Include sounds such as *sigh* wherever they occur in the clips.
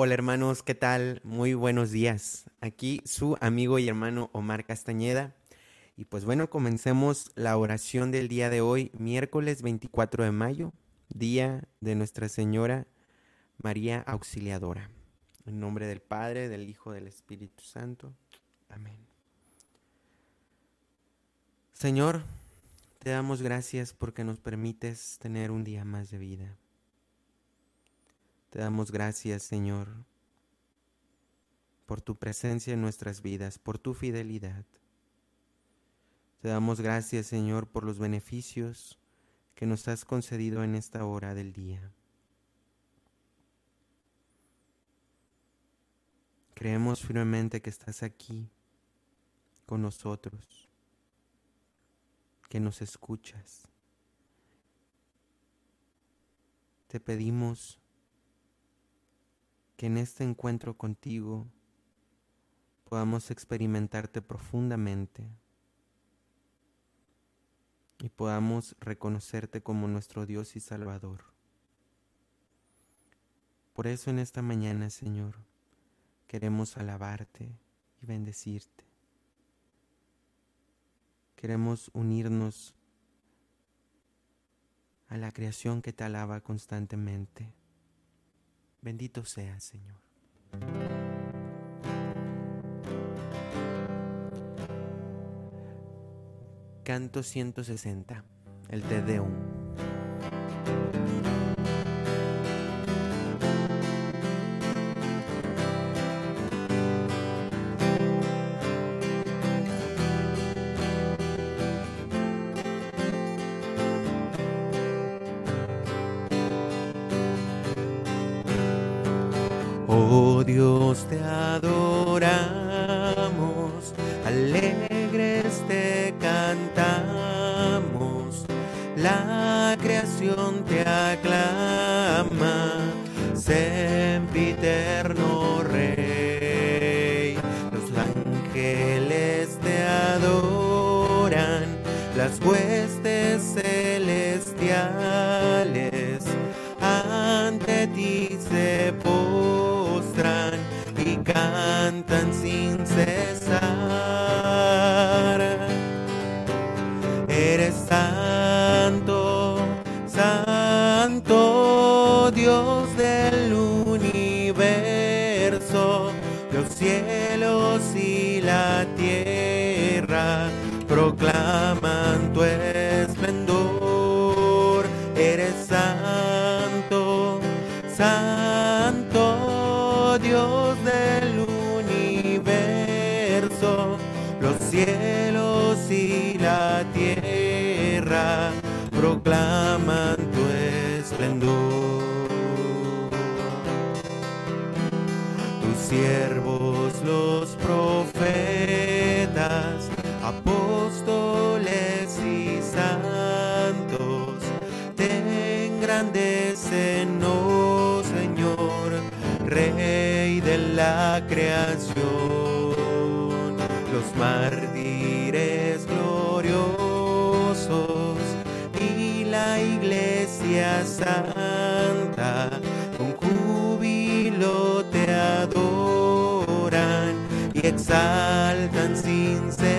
Hola hermanos, ¿qué tal? Muy buenos días. Aquí su amigo y hermano Omar Castañeda. Y pues bueno, comencemos la oración del día de hoy, miércoles 24 de mayo, día de Nuestra Señora María Auxiliadora. En nombre del Padre, del Hijo, del Espíritu Santo. Amén. Señor, te damos gracias porque nos permites tener un día más de vida. Te damos gracias, Señor, por tu presencia en nuestras vidas, por tu fidelidad. Te damos gracias, Señor, por los beneficios que nos has concedido en esta hora del día. Creemos firmemente que estás aquí con nosotros, que nos escuchas. Te pedimos que en este encuentro contigo podamos experimentarte profundamente y podamos reconocerte como nuestro Dios y Salvador. Por eso en esta mañana, Señor, queremos alabarte y bendecirte. Queremos unirnos a la creación que te alaba constantemente. Bendito sea, Señor. Canto 160, el Te Deum. Oh Dios, te adoramos, alegres te cantamos, la creación te aclama, sempiterno Rey. Los ángeles te adoran, las huestes celestiales cantan sin cesar. Eres santo, santo Dios del universo, los cielos y la tierra proclaman los cielos y la tierra proclaman tu esplendor. Tus siervos, los profetas, apóstoles y santos, te engrandecen, oh Señor, Rey de la creación. Mártires gloriosos y la iglesia santa con júbilo te adoran y exaltan sin cesar.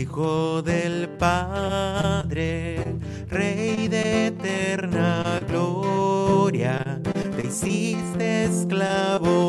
Hijo del Padre, Rey de eterna gloria, te hiciste esclavo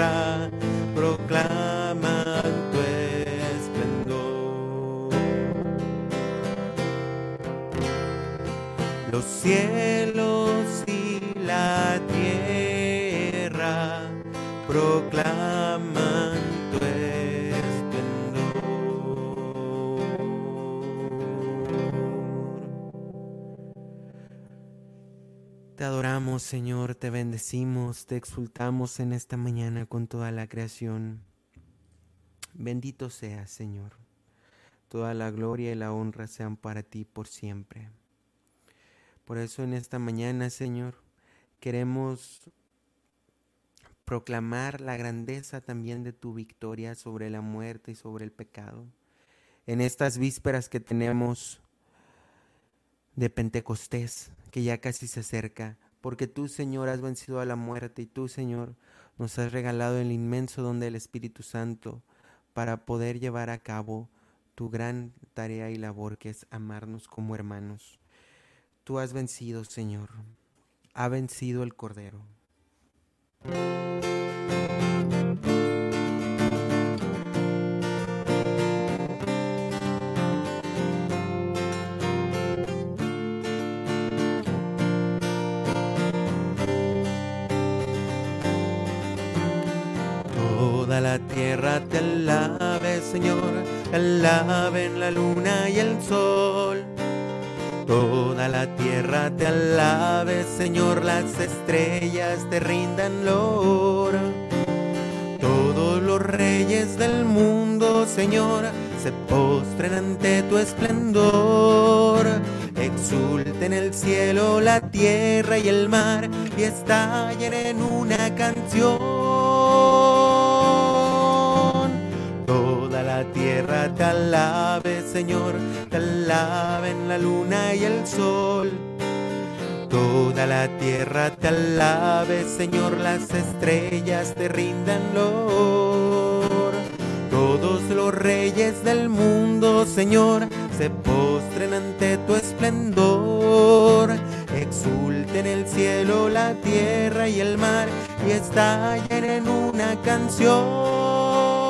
tierra proclaman tu esplendor. Los cielos Señor, te bendecimos, te exultamos en esta mañana con toda la creación. Bendito seas, Señor. Toda la gloria y la honra sean para ti por siempre. Por eso en esta mañana, Señor, queremos proclamar la grandeza también de tu victoria sobre la muerte y sobre el pecado. En estas vísperas que tenemos de Pentecostés, que ya casi se acerca, porque tú, Señor, has vencido a la muerte y tú, Señor, nos has regalado el inmenso don del Espíritu Santo para poder llevar a cabo tu gran tarea y labor que es amarnos como hermanos. Tú has vencido, Señor. Ha vencido el Cordero. La tierra te alabe, Señor, alaben la luna y el sol. Toda la tierra te alabe, Señor, las estrellas te rindan lor. Todos los reyes del mundo, Señor, se postren ante tu esplendor. Exulten el cielo, la tierra y el mar y estallen en una canción. La tierra te alabe, Señor, te alaben la luna y el sol. Toda la tierra te alabe, Señor, las estrellas te rindan lor. Todos los reyes del mundo, Señor, se postren ante tu esplendor. Exulten el cielo, la tierra y el mar y estallen en una canción.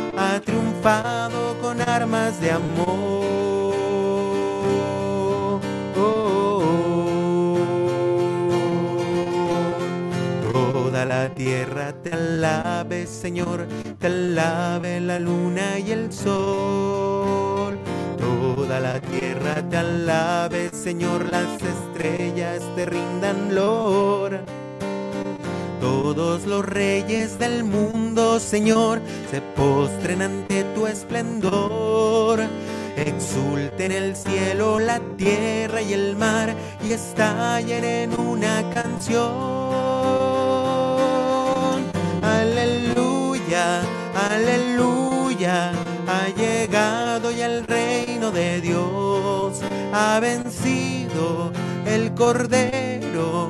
con armas de amor. Toda la tierra te alabe, Señor, te alabe la luna y el sol. Toda la tierra te alabe, Señor, las estrellas te rindan lor. Todos los reyes del mundo, Señor, se postren ante tu esplendor. Exulten el cielo, la tierra y el mar y estallen en una canción. Aleluya. aleluya, ha llegado ya el reino de Dios, ha vencido el Cordero,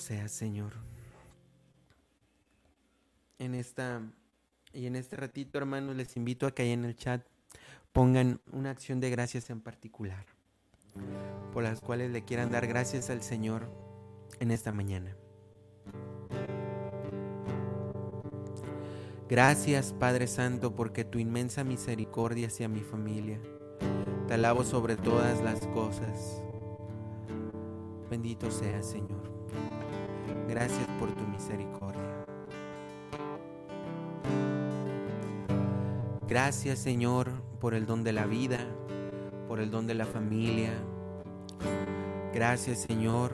Bendito sea Señor. En esta y en este ratito, hermanos, les invito a que ahí en el chat pongan una acción de gracias en particular, por las cuales le quieran dar gracias al Señor en esta mañana. Gracias Padre Santo porque tu inmensa misericordia hacia mi familia. Te alabo sobre todas las cosas. Bendito sea Señor. Gracias por tu misericordia. Gracias Señor por el don de la vida, por el don de la familia. Gracias Señor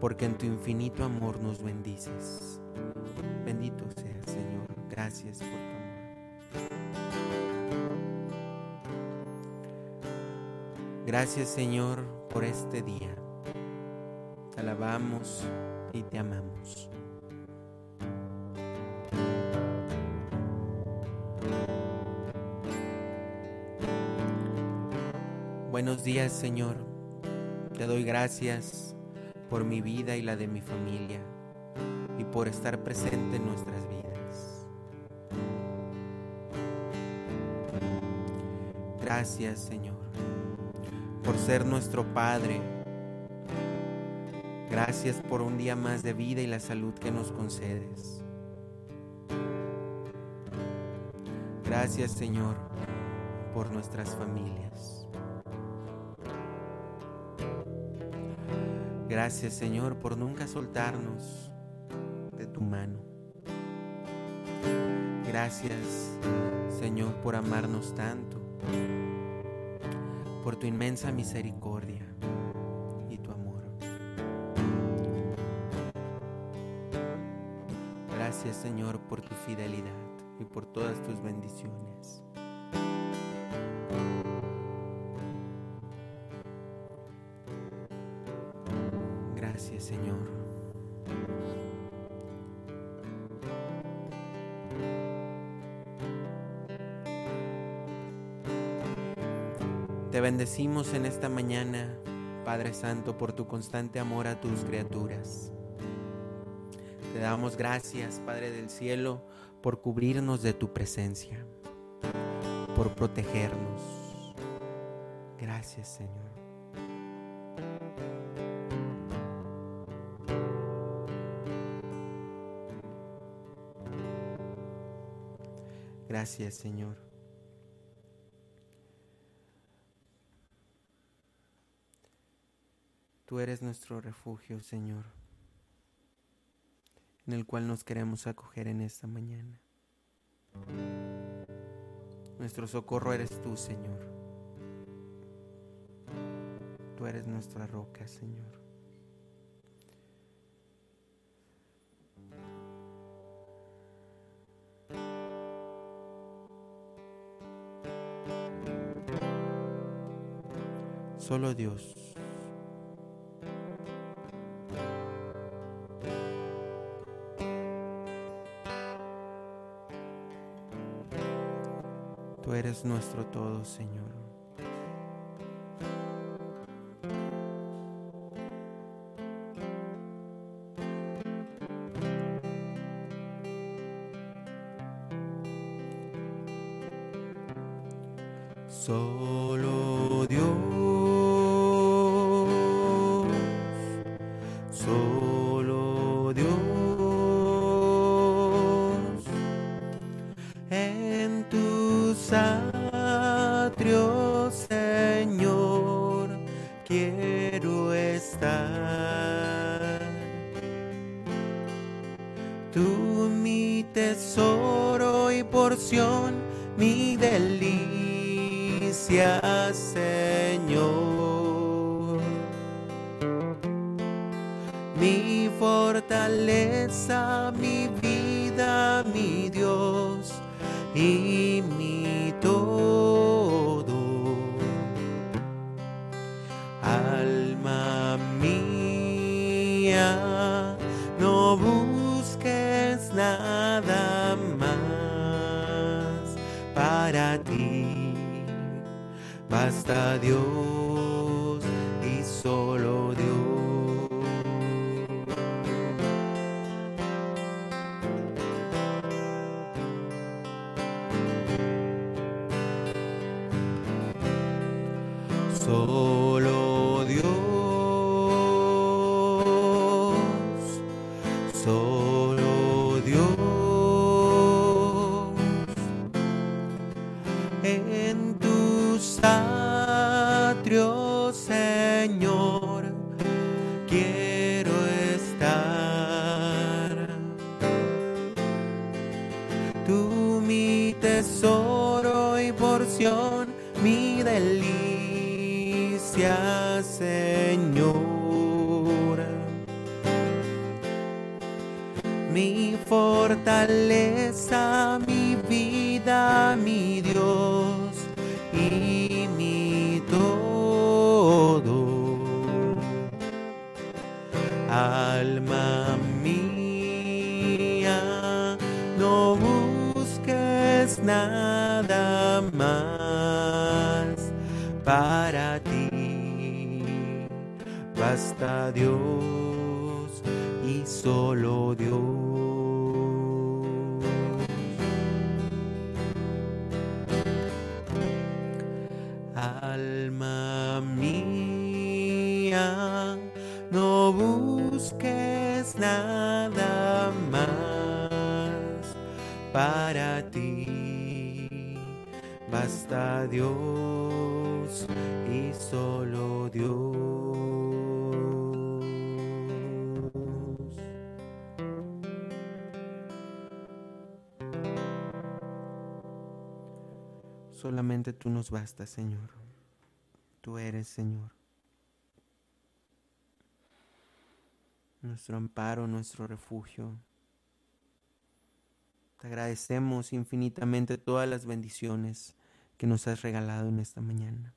porque en tu infinito amor nos bendices. Bendito sea Señor. Gracias por tu amor. Gracias Señor por este día. Te alabamos y te amamos. Buenos días Señor. Te doy gracias por mi vida y la de mi familia y por estar presente en nuestras vidas. Gracias Señor por ser nuestro Padre. Gracias por un día más de vida y la salud que nos concedes. Gracias Señor por nuestras familias. Gracias Señor por nunca soltarnos de tu mano. Gracias Señor por amarnos tanto, por tu inmensa misericordia Gracias Señor por tu fidelidad y por todas tus bendiciones. Gracias Señor. Te bendecimos en esta mañana, Padre Santo, por tu constante amor a tus criaturas. Te damos gracias, Padre del Cielo, por cubrirnos de tu presencia, por protegernos. Gracias, Señor. Gracias, Señor. Tú eres nuestro refugio, Señor, en el cual nos queremos acoger en esta mañana. Nuestro socorro eres tú, Señor. Tú eres nuestra roca, Señor. Solo Dios. Eres nuestro todo, Señor. en tus atrios, Señor, quiero estar. Tú mi tesoro y porción, mi delicia, Señor. Mi fortaleza, y mi todo. Alma mía, no busques nada más para ti. Basta Dios y solo Solo Dios y solo Dios. Alma mía, no busques nada más para ti. Basta Dios y solo Dios. Solamente tú nos bastas, Señor. Tú eres, Señor. Nuestro amparo, nuestro refugio. Te agradecemos infinitamente todas las bendiciones que nos has regalado en esta mañana.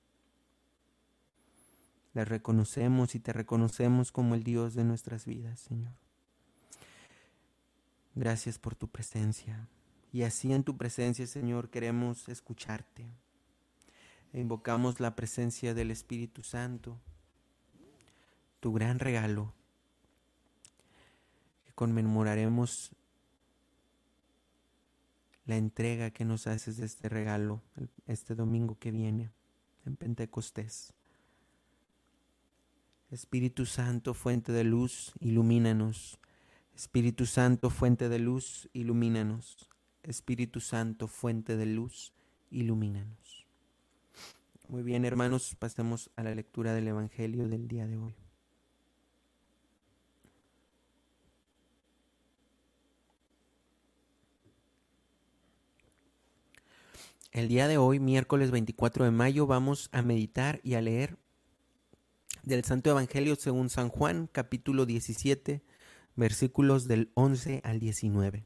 Las reconocemos y te reconocemos como el Dios de nuestras vidas, Señor. Gracias por tu presencia. Y así en tu presencia, Señor, queremos escucharte. Invocamos la presencia del Espíritu Santo, tu gran regalo, que conmemoraremos la entrega que nos haces de este regalo este domingo que viene en Pentecostés. Espíritu Santo, fuente de luz, ilumínanos. Espíritu Santo, fuente de luz, ilumínanos. Espíritu Santo, fuente de luz, ilumínanos. Muy bien, hermanos, pasemos a la lectura del Evangelio del día de hoy. El día de hoy, miércoles 24 de mayo, vamos a meditar y a leer del Santo Evangelio según San Juan, capítulo 17, versículos del 11 al 19.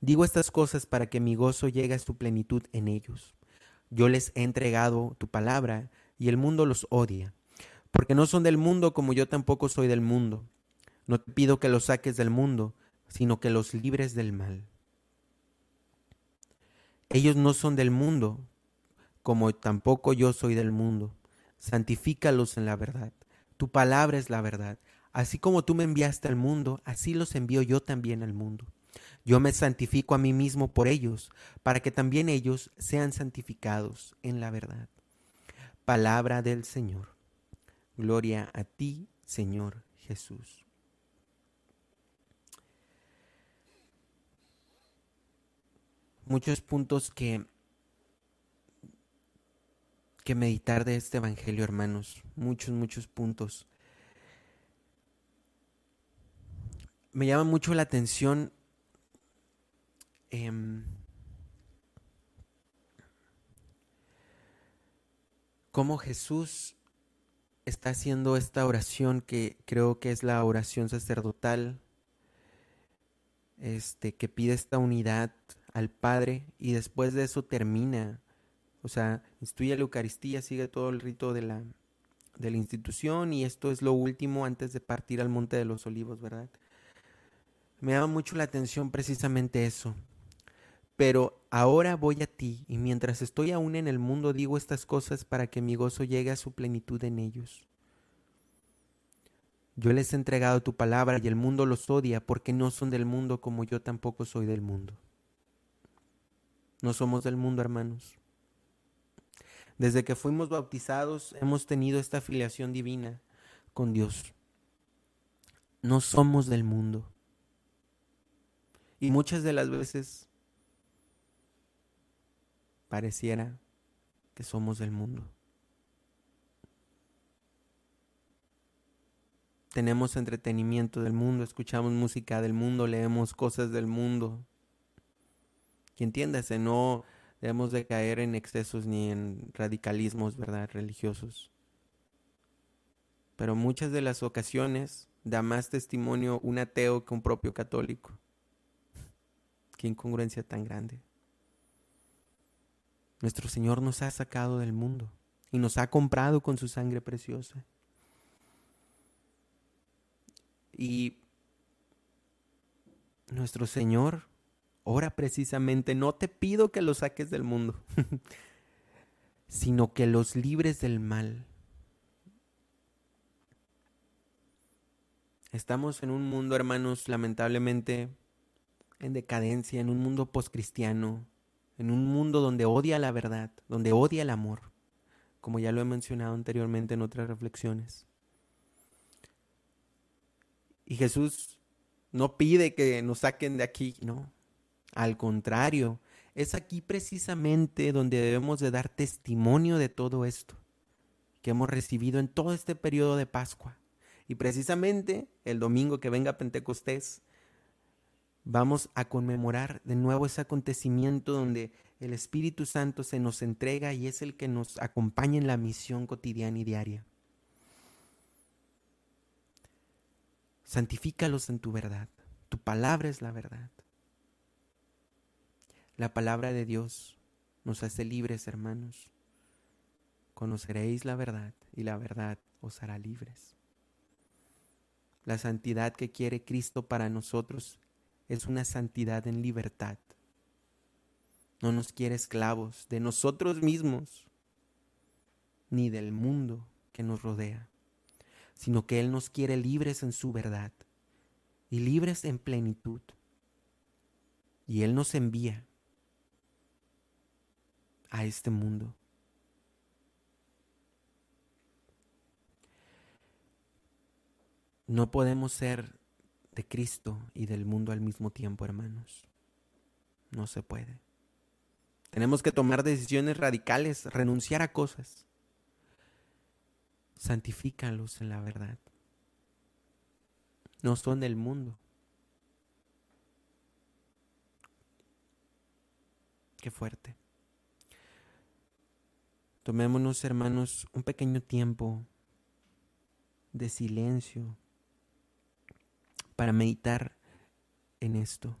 digo estas cosas para que mi gozo llegue a su plenitud en ellos. Yo les he entregado tu palabra, y el mundo los odia, porque no son del mundo como yo tampoco soy del mundo. No te pido que los saques del mundo, sino que los libres del mal. Ellos no son del mundo, como tampoco yo soy del mundo. Santifícalos en la verdad. Tu palabra es la verdad. Así como tú me enviaste al mundo, así los envío yo también al mundo. Yo me santifico a mí mismo por ellos, para que también ellos sean santificados en la verdad. Palabra del Señor. Gloria a ti, Señor Jesús. Muchos puntos que que meditar de este evangelio, hermanos, muchos muchos puntos. Me llama mucho la atención eh, cómo Jesús está haciendo esta oración que creo que es la oración sacerdotal, este, que pide esta unidad al Padre y después de eso termina, o sea, instituye la Eucaristía, sigue todo el rito de la, de la institución y esto es lo último antes de partir al Monte de los Olivos, ¿verdad? Me llama mucho la atención precisamente eso, pero ahora voy a ti, y mientras estoy aún en el mundo digo estas cosas para que mi gozo llegue a su plenitud en ellos. Yo les he entregado tu palabra y el mundo los odia porque no son del mundo como yo tampoco soy del mundo. No somos del mundo, hermanos. Desde que fuimos bautizados hemos tenido esta afiliación divina con Dios. No somos del mundo. Y muchas de las veces pareciera que somos del mundo. Tenemos entretenimiento del mundo, escuchamos música del mundo, leemos cosas del mundo. Y entiéndase, no debemos de caer en excesos ni en radicalismos, ¿verdad? Religiosos. Pero muchas de las ocasiones da más testimonio un ateo que un propio católico. Qué incongruencia tan grande. Nuestro Señor nos ha sacado del mundo y nos ha comprado con su sangre preciosa. Y nuestro Señor ora precisamente, no te pido que los saques del mundo, *laughs* sino que los libres del mal. Estamos en un mundo, hermanos, lamentablemente en decadencia, en un mundo poscristiano, en un mundo donde odia la verdad, donde odia el amor, como ya lo he mencionado anteriormente en otras reflexiones. Y Jesús no pide que nos saquen de aquí, no. Al contrario, es aquí precisamente donde debemos de dar testimonio de todo esto que hemos recibido en todo este periodo de Pascua. Y precisamente el domingo que venga Pentecostés, vamos a conmemorar de nuevo ese acontecimiento donde el Espíritu Santo se nos entrega y es el que nos acompaña en la misión cotidiana y diaria. Santifícalos en tu verdad. Tu palabra es la verdad. La palabra de Dios nos hace libres, hermanos. Conoceréis la verdad y la verdad os hará libres. La santidad que quiere Cristo para nosotros es una santidad en libertad. No nos quiere esclavos de nosotros mismos, ni del mundo que nos rodea, sino que Él nos quiere libres en su verdad y libres en plenitud. Y Él nos envía a este mundo. No podemos ser de Cristo y del mundo al mismo tiempo, hermanos. No se puede. Tenemos que tomar decisiones radicales, renunciar a cosas. Santifícalos en la verdad. No son del mundo. Qué fuerte. Tomémonos, hermanos, un pequeño tiempo de silencio para meditar en esto,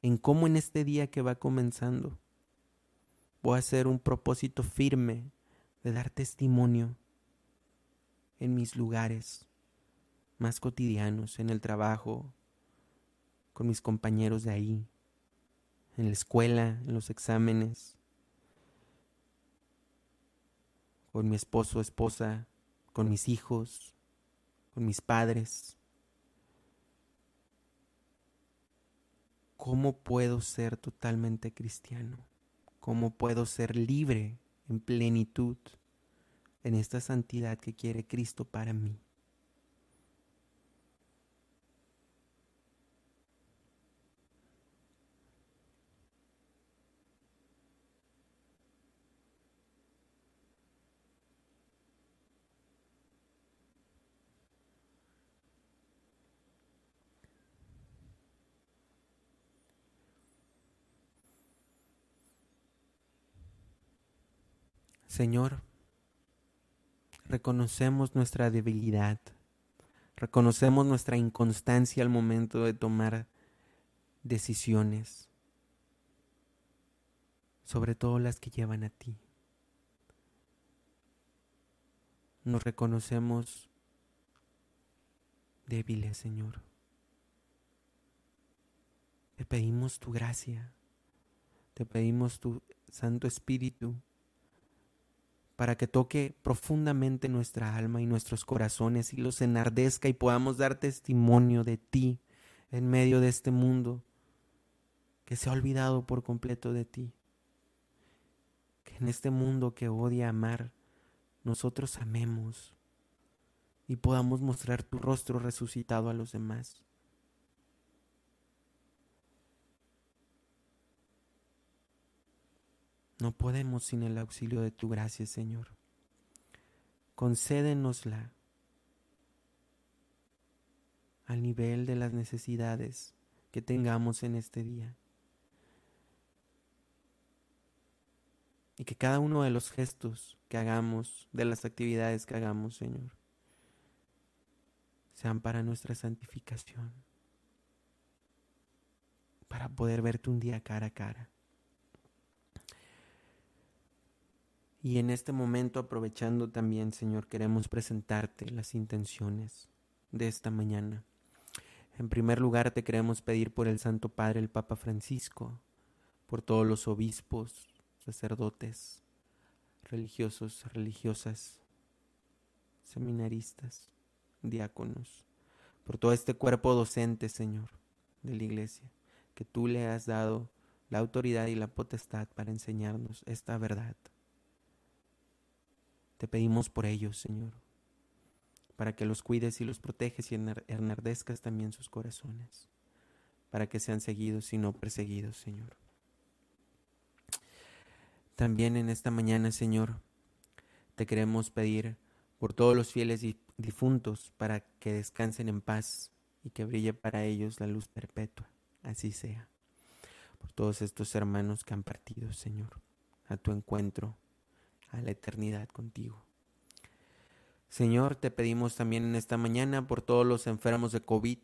en cómo en este día que va comenzando voy a hacer un propósito firme de dar testimonio en mis lugares más cotidianos, en el trabajo, con mis compañeros de ahí, en la escuela, en los exámenes, con mi esposo, esposa, con mis hijos, con mis padres, ¿Cómo puedo ser totalmente cristiano? ¿Cómo puedo ser libre en plenitud en esta santidad que quiere Cristo para mí. Señor, reconocemos nuestra debilidad, reconocemos nuestra inconstancia al momento de tomar decisiones, sobre todo las que llevan a ti. Nos reconocemos débiles, Señor. Te pedimos tu gracia, te pedimos tu Santo Espíritu para que toque profundamente nuestra alma y nuestros corazones y los enardezca y podamos dar testimonio de ti en medio de este mundo que se ha olvidado por completo de ti. Que en este mundo que odia amar, nosotros amemos y podamos mostrar tu rostro resucitado a los demás. No podemos sin el auxilio de tu gracia, Señor. Concédenosla al nivel de las necesidades que tengamos en este día. Y que cada uno de los gestos que hagamos, de las actividades que hagamos, Señor, sean para nuestra santificación, para poder verte un día cara a cara. Y en este momento, aprovechando también, Señor, queremos presentarte las intenciones de esta mañana. En primer lugar, te queremos pedir por el Santo Padre, el Papa Francisco, por todos los obispos, sacerdotes, religiosos, religiosas, seminaristas, diáconos, por todo este cuerpo docente, Señor, de la Iglesia, que tú le has dado la autoridad y la potestad para enseñarnos esta verdad. Te pedimos por ellos, Señor, para que los cuides y los proteges y enardezcas también sus corazones, para que sean seguidos y no perseguidos, Señor. También en esta mañana, Señor, te queremos pedir por todos los fieles difuntos para que descansen en paz y que brille para ellos la luz perpetua. Así sea. Por todos estos hermanos que han partido, Señor, a tu encuentro a la eternidad contigo. Señor, te pedimos también en esta mañana por todos los enfermos de COVID,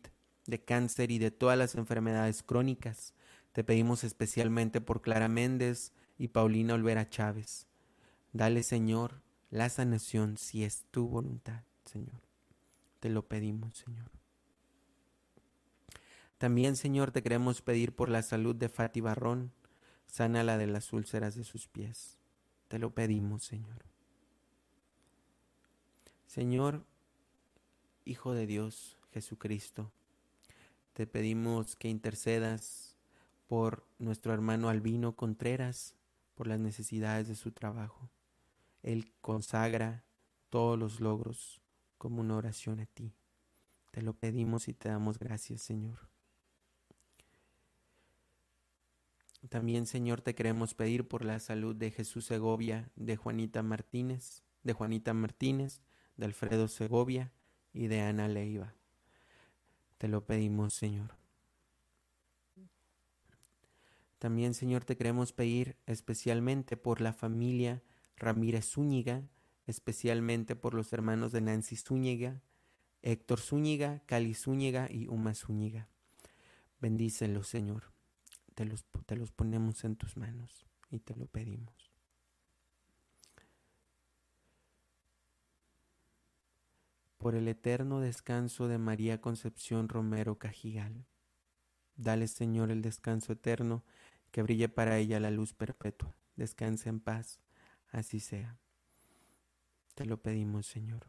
de cáncer y de todas las enfermedades crónicas. Te pedimos especialmente por Clara Méndez y Paulina Olvera Chávez. Dale, Señor, la sanación si es tu voluntad, Señor. Te lo pedimos, Señor. También, Señor, te queremos pedir por la salud de Fati Barrón. Sana la de las úlceras de sus pies. Te lo pedimos, Señor. Señor, Hijo de Dios, Jesucristo, te pedimos que intercedas por nuestro hermano Albino Contreras, por las necesidades de su trabajo. Él consagra todos los logros como una oración a ti. Te lo pedimos y te damos gracias, Señor. También, Señor, te queremos pedir por la salud de Jesús Segovia, de Juanita Martínez, de Juanita Martínez, de Alfredo Segovia y de Ana Leiva. Te lo pedimos, Señor. También, Señor, te queremos pedir especialmente por la familia Ramírez Zúñiga, especialmente por los hermanos de Nancy Zúñiga, Héctor Zúñiga, Cali Zúñiga y Uma Zúñiga. Bendícelos, Señor te los, te los ponemos en tus manos y te lo pedimos. Por el eterno descanso de María Concepción Romero Cajigal. Dale, Señor, el descanso eterno, que brille para ella la luz perpetua. Descanse en paz, así sea. Te lo pedimos, Señor.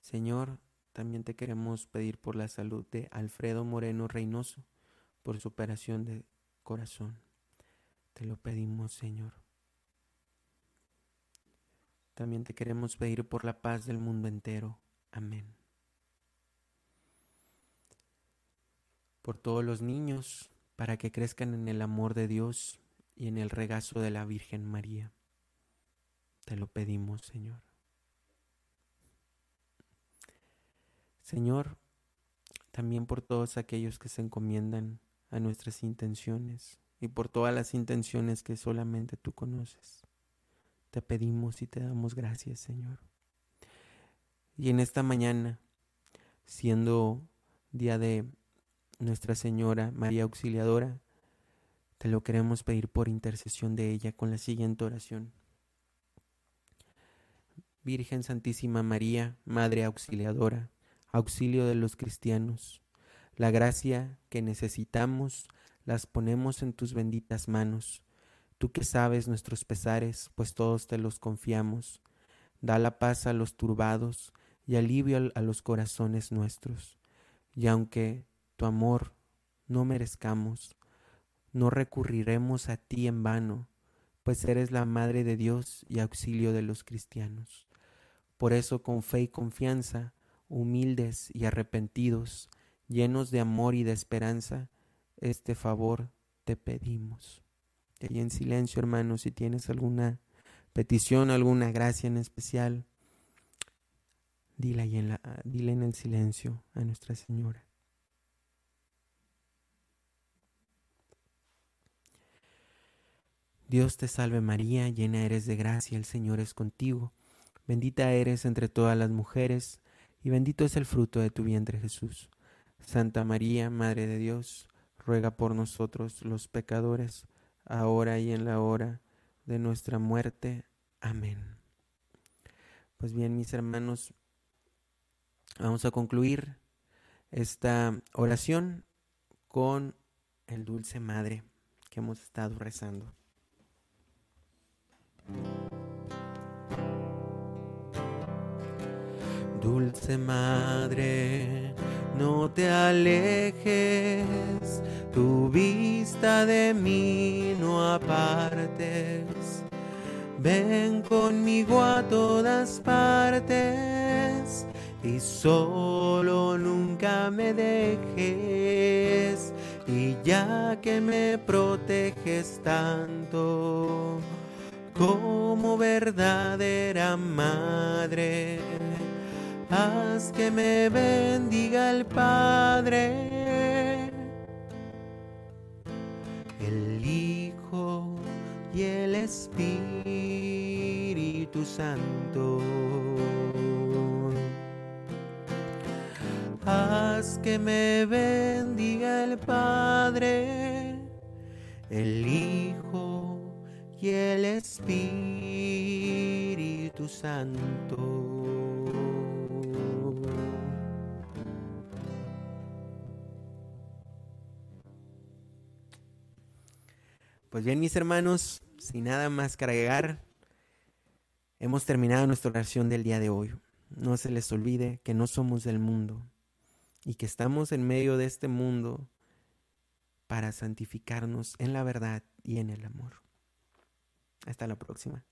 Señor, también te queremos pedir por la salud de Alfredo Moreno Reynoso, por su operación de corazón. Te lo pedimos, Señor. también te queremos pedir por la paz del mundo entero. Amén. Por todos los niños, para que crezcan en el amor de Dios y en el regazo de la Virgen María. Te lo pedimos, Señor. Señor, también por todos aquellos que se encomiendan a nuestras intenciones y por todas las intenciones que solamente tú conoces. Te pedimos y te damos gracias, Señor. Y en esta mañana, siendo día de Nuestra Señora María Auxiliadora, te lo queremos pedir por intercesión de ella con la siguiente oración. Virgen Santísima María, Madre Auxiliadora, auxilio de los cristianos, la gracia que necesitamos las ponemos en tus benditas manos Tú que sabes nuestros pesares, pues todos te los confiamos. Da la paz a los turbados y alivio a los corazones nuestros. Y aunque tu amor no merezcamos, no recurriremos a ti en vano, pues eres la Madre de Dios y auxilio de los cristianos. Por eso con fe y confianza, humildes y arrepentidos, llenos de amor y de esperanza, este favor te pedimos y en silencio, hermano, si tienes alguna petición, alguna gracia en especial, dile, en dile en el silencio a Nuestra Señora. Dios te salve María, llena eres de gracia, el Señor es contigo. Bendita eres entre todas las mujeres, y bendito es el fruto de tu vientre Jesús. Santa María, Madre de Dios, ruega por nosotros los pecadores, ahora y en la hora de nuestra muerte. Amén. Pues bien, mis hermanos, vamos a concluir esta oración con el Dulce Madre que hemos estado rezando. Dulce Madre, no te alejes, tu vista de mí no apartes. Ven conmigo a todas partes y solo nunca me dejes. Y ya que me proteges tanto como verdadera madre, haz que me bendiga el Padre, el Hijo y el Espíritu Santo. Haz que me bendiga el Padre, el Hijo y el Espíritu Santo. Pues bien, mis hermanos, sin nada más que agregar, hemos terminado nuestra oración del día de hoy. No se les olvide que no somos del mundo y que estamos en medio de este mundo para santificarnos en la verdad y en el amor. Hasta la próxima.